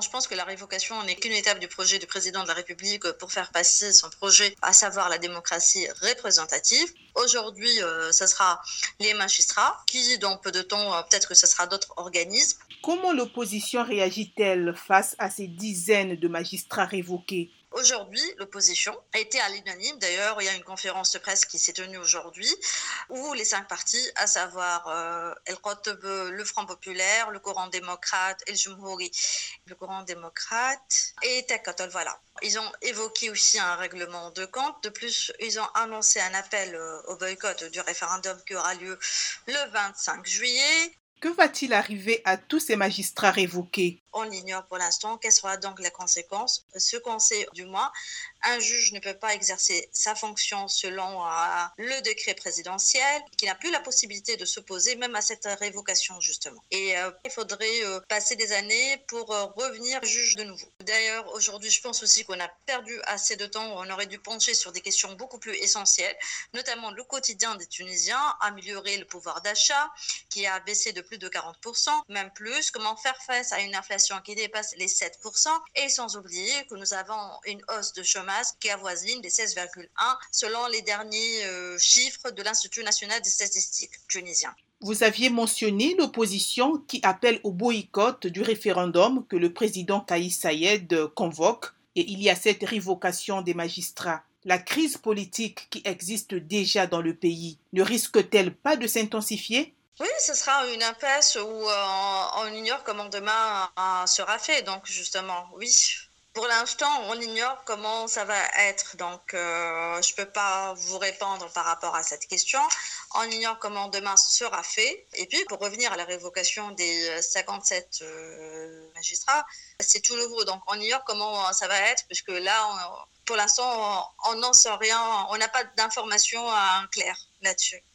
Je pense que la révocation n'est qu'une étape du projet du président de la République pour faire passer son projet, à savoir la démocratie représentative. Aujourd'hui, euh, ce sera les magistrats qui, dans peu de temps, euh, peut-être que ce sera d'autres organismes. Comment l'opposition réagit-elle face à ces dizaines de magistrats révoqués? Aujourd'hui, l'opposition a été à l'unanime. D'ailleurs, il y a une conférence de presse qui s'est tenue aujourd'hui où les cinq partis, à savoir euh, El le Front populaire, le Coran démocrate et le Jumhouri, le Coran démocrate et Tekatol, voilà. Ils ont évoqué aussi un règlement de compte. De plus, ils ont annoncé un appel euh, au boycott du référendum qui aura lieu le 25 juillet. Que va-t-il arriver à tous ces magistrats révoqués? On ignore pour l'instant quelles seront donc les conséquences? Ce qu'on sait du moins, un juge ne peut pas exercer sa fonction selon euh, le décret présidentiel, qui n'a plus la possibilité de s'opposer même à cette révocation justement. Et euh, il faudrait euh, passer des années pour revenir juge de nouveau. D'ailleurs, aujourd'hui, je pense aussi qu'on a perdu assez de temps. On aurait dû pencher sur des questions beaucoup plus essentielles, notamment le quotidien des Tunisiens, améliorer le pouvoir d'achat qui a baissé de plus de 40%, même plus, comment faire face à une inflation qui dépasse les 7%, et sans oublier que nous avons une hausse de chômage qui avoisine les 16,1 selon les derniers euh, chiffres de l'Institut national des statistiques tunisien. Vous aviez mentionné l'opposition qui appelle au boycott du référendum que le président Kaïs Sayed convoque et il y a cette révocation des magistrats. La crise politique qui existe déjà dans le pays ne risque-t-elle pas de s'intensifier? Oui, ce sera une impasse où euh, on ignore comment demain euh, sera fait. Donc justement, oui. Pour l'instant, on ignore comment ça va être. Donc euh, je ne peux pas vous répondre par rapport à cette question. On ignore comment demain sera fait. Et puis pour revenir à la révocation des 57 magistrats, c'est tout nouveau. Donc on ignore comment ça va être, puisque là, pour l'instant, on n'en sait rien. On n'a pas d'informations claires là-dessus.